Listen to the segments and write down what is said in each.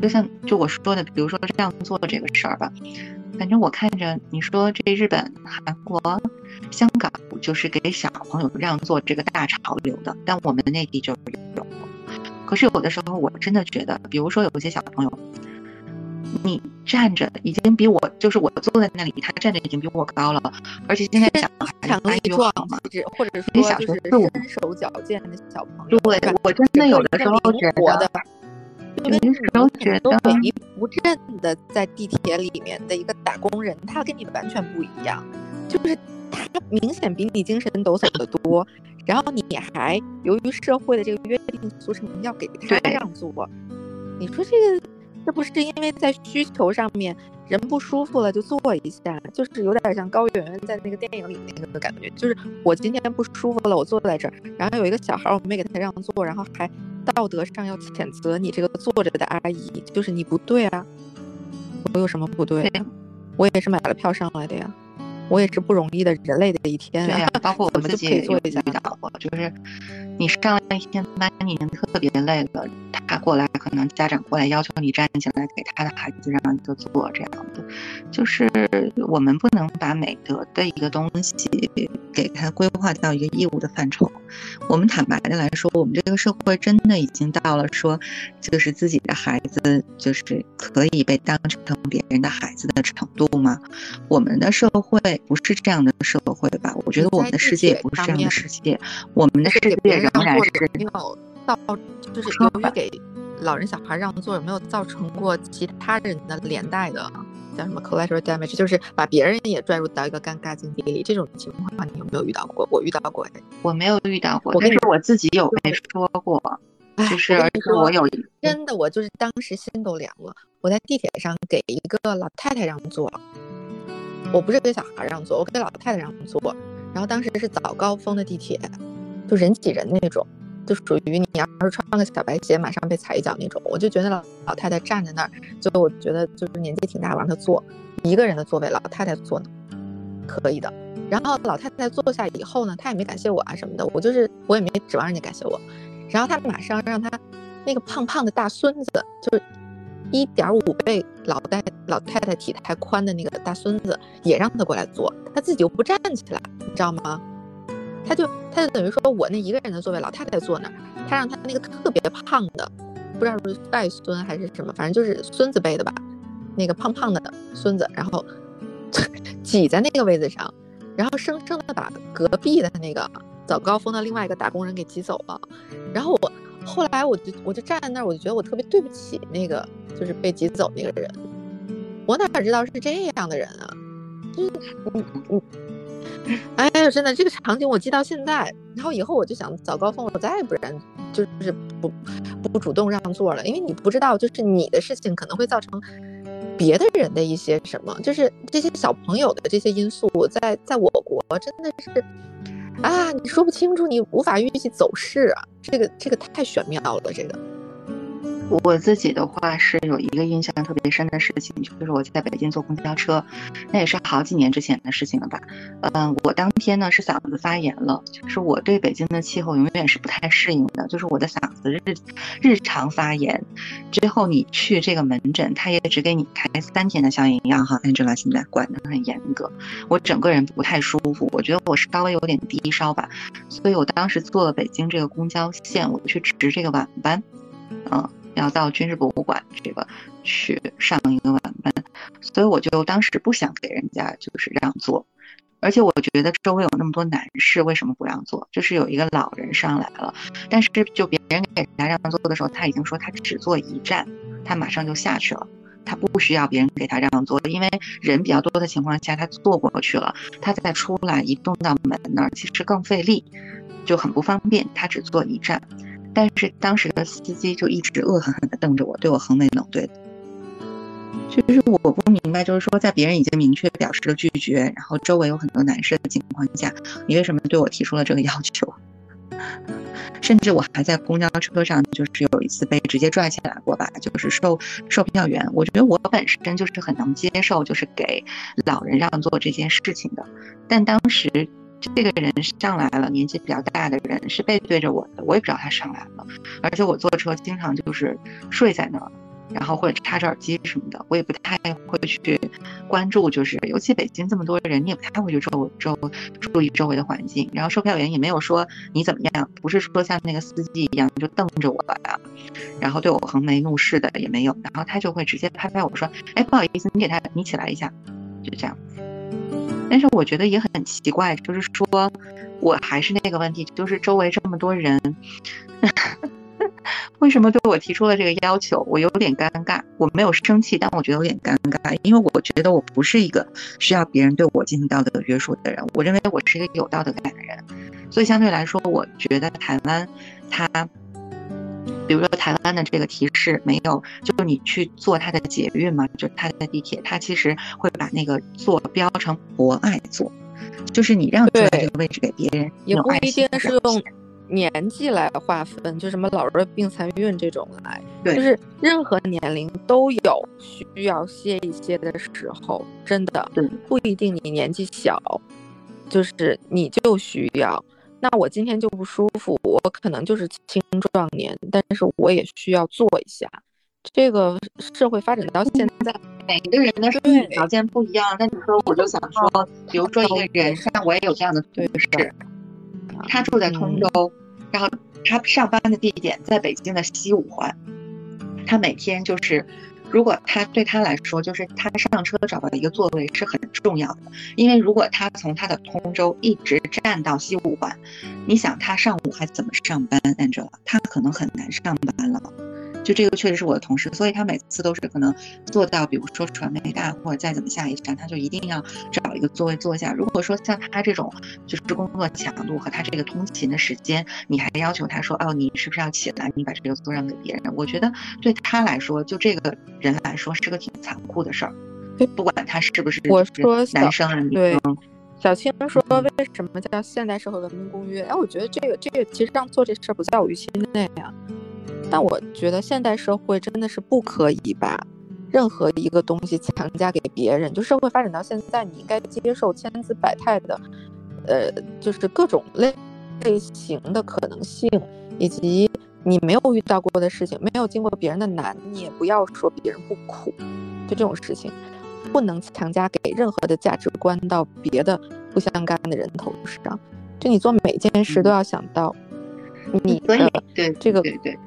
就像就我说的，比如说这样做这个事儿吧，反正我看着你说这日本、韩国、香港就是给小朋友让座这个大潮流的，但我们内地就有。可是有的时候我真的觉得，比如说有些小朋友，你站着已经比我，就是我坐在那里，他站着已经比我高了，而且现在小孩强力壮嘛，或者说就是身手矫健的小朋友，对，我真的有的时候觉得。因为很多萎靡不振的在地铁里面的一个打工人，他跟你完全不一样，就是他明显比你精神抖擞的多，然后你还由于社会的这个约定俗成要给他让座，你说这个这不是因为在需求上面人不舒服了就坐一下，就是有点像高圆圆在那个电影里那个感觉，就是我今天不舒服了，我坐在这儿，然后有一个小孩我没给他让座，然后还。道德上要谴责你这个坐着的阿姨，就是你不对啊！我有什么不对？我也是买了票上来的呀，我也是不容易的人类的一天。对呀，包括我自己也遇到过，就是你上了一天班，你已经特别累了，他过来，可能家长过来要求你站起来给他的孩子让一个座，这样的，就是我们不能把美德的一个东西给他规划到一个义务的范畴。我们坦白的来说，我们这个社会真的已经到了说，就是自己的孩子就是可以被当成别人的孩子的程度吗？我们的社会不是这样的社会吧？我觉得我们的世界也不是这样的世界。我们的世界仍然是没有到，就是由于给老人小孩让座，有没有造成过其他人的连带的？叫什么 collateral damage，就是把别人也拽入到一个尴尬境地里，这种情况你有没有遇到过？我遇到过，我没有遇到过，但是我自己有被说过，就是而且我有真的，我就是当时心都凉了。我在地铁上给一个老太太让座，我不是给小孩让座，我给老太太让座，然后当时是早高峰的地铁，就人挤人那种。就属于你要是穿个小白鞋，马上被踩一脚那种。我就觉得老老太太站在那儿，就我觉得就是年纪挺大，我让她坐一个人的座位，老太太坐呢，可以的。然后老太太坐下以后呢，她也没感谢我啊什么的，我就是我也没指望人家感谢我。然后她马上让她那个胖胖的大孙子，就是一点五倍老太老太太体态宽的那个大孙子，也让他过来坐，他自己又不站起来，你知道吗？他就他就等于说我那一个人的座位，老太太坐那儿，他让他那个特别胖的，不知道是外孙还是什么，反正就是孙子辈的吧，那个胖胖的孙子，然后 挤在那个位子上，然后生生的把隔壁的那个早高峰的另外一个打工人给挤走了。然后我后来我就我就站在那儿，我就觉得我特别对不起那个就是被挤走那个人，我哪知道是这样的人啊，就是嗯嗯。哎呀，真的，这个场景我记到现在。然后以后我就想，早高峰我再也不然就是不不主动让座了，因为你不知道，就是你的事情可能会造成别的人的一些什么，就是这些小朋友的这些因素，在在我国真的是啊，你说不清楚，你无法预计走势啊，这个这个太玄妙了，这个。我自己的话是有一个印象特别深的事情，就是我在北京坐公交车，那也是好几年之前的事情了吧。嗯，我当天呢是嗓子发炎了，就是我对北京的气候永远是不太适应的，就是我的嗓子日日常发炎。之后你去这个门诊，他也只给你开三天的消炎药哈，Angela 现在管得很严格，我整个人不太舒服，我觉得我是稍微有点低烧吧，所以我当时坐了北京这个公交线，我去值这个晚班，嗯。要到军事博物馆这个去上一个晚班，所以我就当时不想给人家就是让座，而且我觉得周围有那么多男士，为什么不让座？就是有一个老人上来了，但是就别人给他让座的时候，他已经说他只坐一站，他马上就下去了，他不需要别人给他让座，因为人比较多的情况下，他坐过去了，他再出来移动到门那儿，其实更费力，就很不方便，他只坐一站。但是当时的司机就一直恶狠狠地瞪着我，对我横眉冷对的。就是我不明白，就是说在别人已经明确表示了拒绝，然后周围有很多男士的情况下，你为什么对我提出了这个要求？甚至我还在公交车上，就是有一次被直接拽起来过吧，就是售售票员。我觉得我本身就是很能接受，就是给老人让座这件事情的，但当时。这个人上来了，年纪比较大的人是背对着我的，我也不知道他上来了，而且我坐车经常就是睡在那儿，然后或者插着耳机什么的，我也不太会去关注，就是尤其北京这么多人，你也不太会去周周注意周围的环境。然后售票员也没有说你怎么样，不是说像那个司机一样就瞪着我呀，然后对我横眉怒视的也没有，然后他就会直接拍拍我说，哎，不好意思，你给他你起来一下，就这样。但是我觉得也很奇怪，就是说我还是那个问题，就是周围这么多人。为什么对我提出了这个要求？我有点尴尬，我没有生气，但我觉得有点尴尬，因为我觉得我不是一个需要别人对我进行道德约束的人。我认为我是一个有道德感的人，所以相对来说，我觉得台湾，它，比如说台湾的这个提示没有，就你去坐它的捷运嘛，就是它的地铁，它其实会把那个座标成博爱座，就是你让坐在这个位置给别人，也不一定是用。年纪来划分，就什么老弱病残孕这种来，就是任何年龄都有需要歇一歇的时候，真的不一定你年纪小，就是你就需要。那我今天就不舒服，我可能就是青壮年，但是我也需要做一下。这个社会发展到现在，每个人的生理条件不一样。那你说，我就想说，比如说一个人，像我也有这样的同事。他住在通州，然后他上班的地点在北京的西五环。他每天就是，如果他对他来说，就是他上车找到一个座位是很重要的，因为如果他从他的通州一直站到西五环，你想他上午还怎么上班？Angela，他可能很难上班了。就这个确实是我的同事，所以他每次都是可能做到，比如说传媒大或者再怎么下一站，他就一定要找一个座位坐下。如果说像他这种就是工作强度和他这个通勤的时间，你还要求他说哦，你是不是要起来，你把这个座让给别人？我觉得对他来说，就这个人来说是个挺残酷的事儿。不管他是不是我说男生啊，对，小青说为什么叫现代社会文明公约？哎，我觉得这个这个其实让做这事儿不在我预期内啊。但我觉得现代社会真的是不可以把任何一个东西强加给别人。就社会发展到现在，你应该接受千姿百态的，呃，就是各种类类型的可能性，以及你没有遇到过的事情，没有经过别人的难，你也不要说别人不苦。就这种事情，不能强加给任何的价值观到别的不相干的人头上。就你做每件事都要想到你的对这个。对对。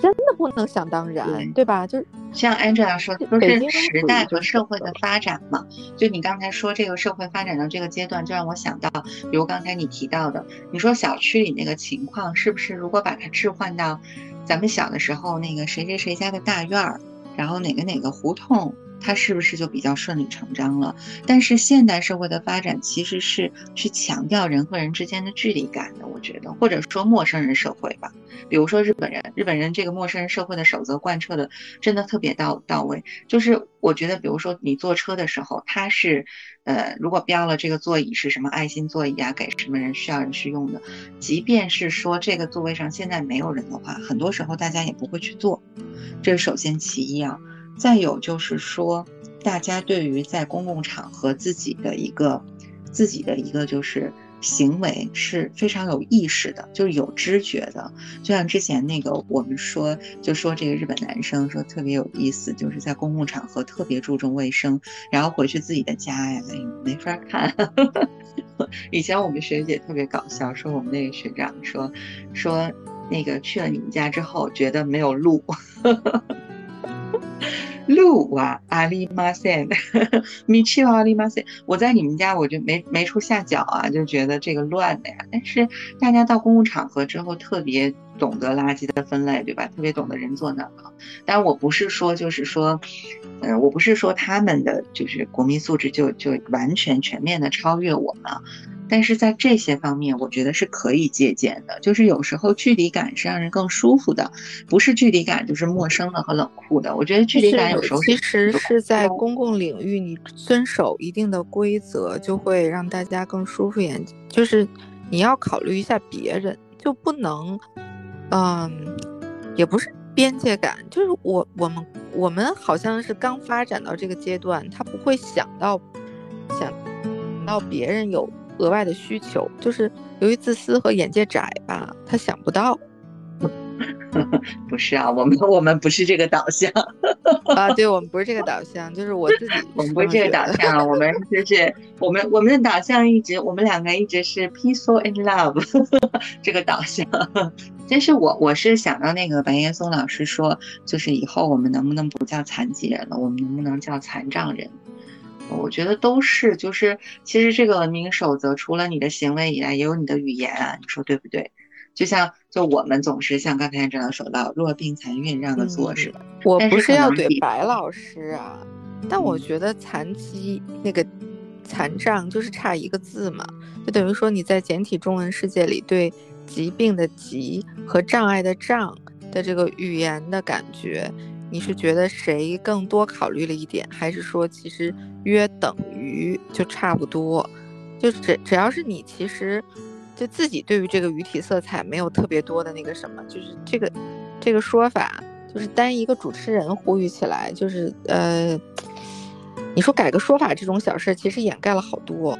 真的不能想当然，对吧？就是像 Angela 说，都是时代和社会的发展嘛。就你刚才说这个社会发展到这个阶段，就让我想到，比如刚才你提到的，你说小区里那个情况，是不是如果把它置换到咱们小的时候，那个谁谁谁家的大院儿，然后哪个哪个胡同？它是不是就比较顺理成章了？但是现代社会的发展其实是去强调人和人之间的距离感的，我觉得，或者说陌生人社会吧。比如说日本人，日本人这个陌生人社会的守则贯彻的真的特别到到位。就是我觉得，比如说你坐车的时候，他是，呃，如果标了这个座椅是什么爱心座椅啊，给什么人需要人去用的，即便是说这个座位上现在没有人的话，很多时候大家也不会去坐。这是首先其一啊。再有就是说，大家对于在公共场合自己的一个、自己的一个就是行为是非常有意识的，就是有知觉的。就像之前那个我们说，就说这个日本男生说特别有意思，就是在公共场合特别注重卫生，然后回去自己的家呀，没法看。以前我们学姐特别搞笑，说我们那个学长说说那个去了你们家之后，觉得没有路。路啊，阿里马塞，米奇阿里马塞，我在你们家我就没没处下脚啊，就觉得这个乱的呀。但是大家到公共场合之后，特别懂得垃圾的分类，对吧？特别懂得人做哪个。但我不是说，就是说，嗯，我不是说他们的就是国民素质就就完全全面的超越我们。但是在这些方面，我觉得是可以借鉴的。就是有时候距离感是让人更舒服的，不是距离感就是陌生的和冷酷的。我觉得距离感有时候其实是在公共领域，你遵守一定的规则，就会让大家更舒服一点。就是你要考虑一下别人，就不能，嗯，也不是边界感，就是我我们我们好像是刚发展到这个阶段，他不会想到想到别人有。额外的需求，就是由于自私和眼界窄吧，他想不到。不是啊，我们我们不是这个导向啊，对我们不是这个导向，就是我自己，我们不是这个导向，我们就是 我们我们的导向一直，我们两个一直是 peaceful and love 这个导向。但是我我是想到那个白岩松老师说，就是以后我们能不能不叫残疾人了，我们能不能叫残障人？我觉得都是，就是其实这个文明守则除了你的行为以外，也有你的语言啊，你说对不对？就像就我们总是像刚才这样说到弱病残孕这样的做似的。我不是要怼白老师啊，但我觉得残疾那个残障就是差一个字嘛，就等于说你在简体中文世界里对疾病的疾和障碍的障的这个语言的感觉。你是觉得谁更多考虑了一点，还是说其实约等于就差不多？就只只要是你其实就自己对于这个语体色彩没有特别多的那个什么，就是这个这个说法，就是单一个主持人呼吁起来，就是呃，你说改个说法这种小事，其实掩盖了好多。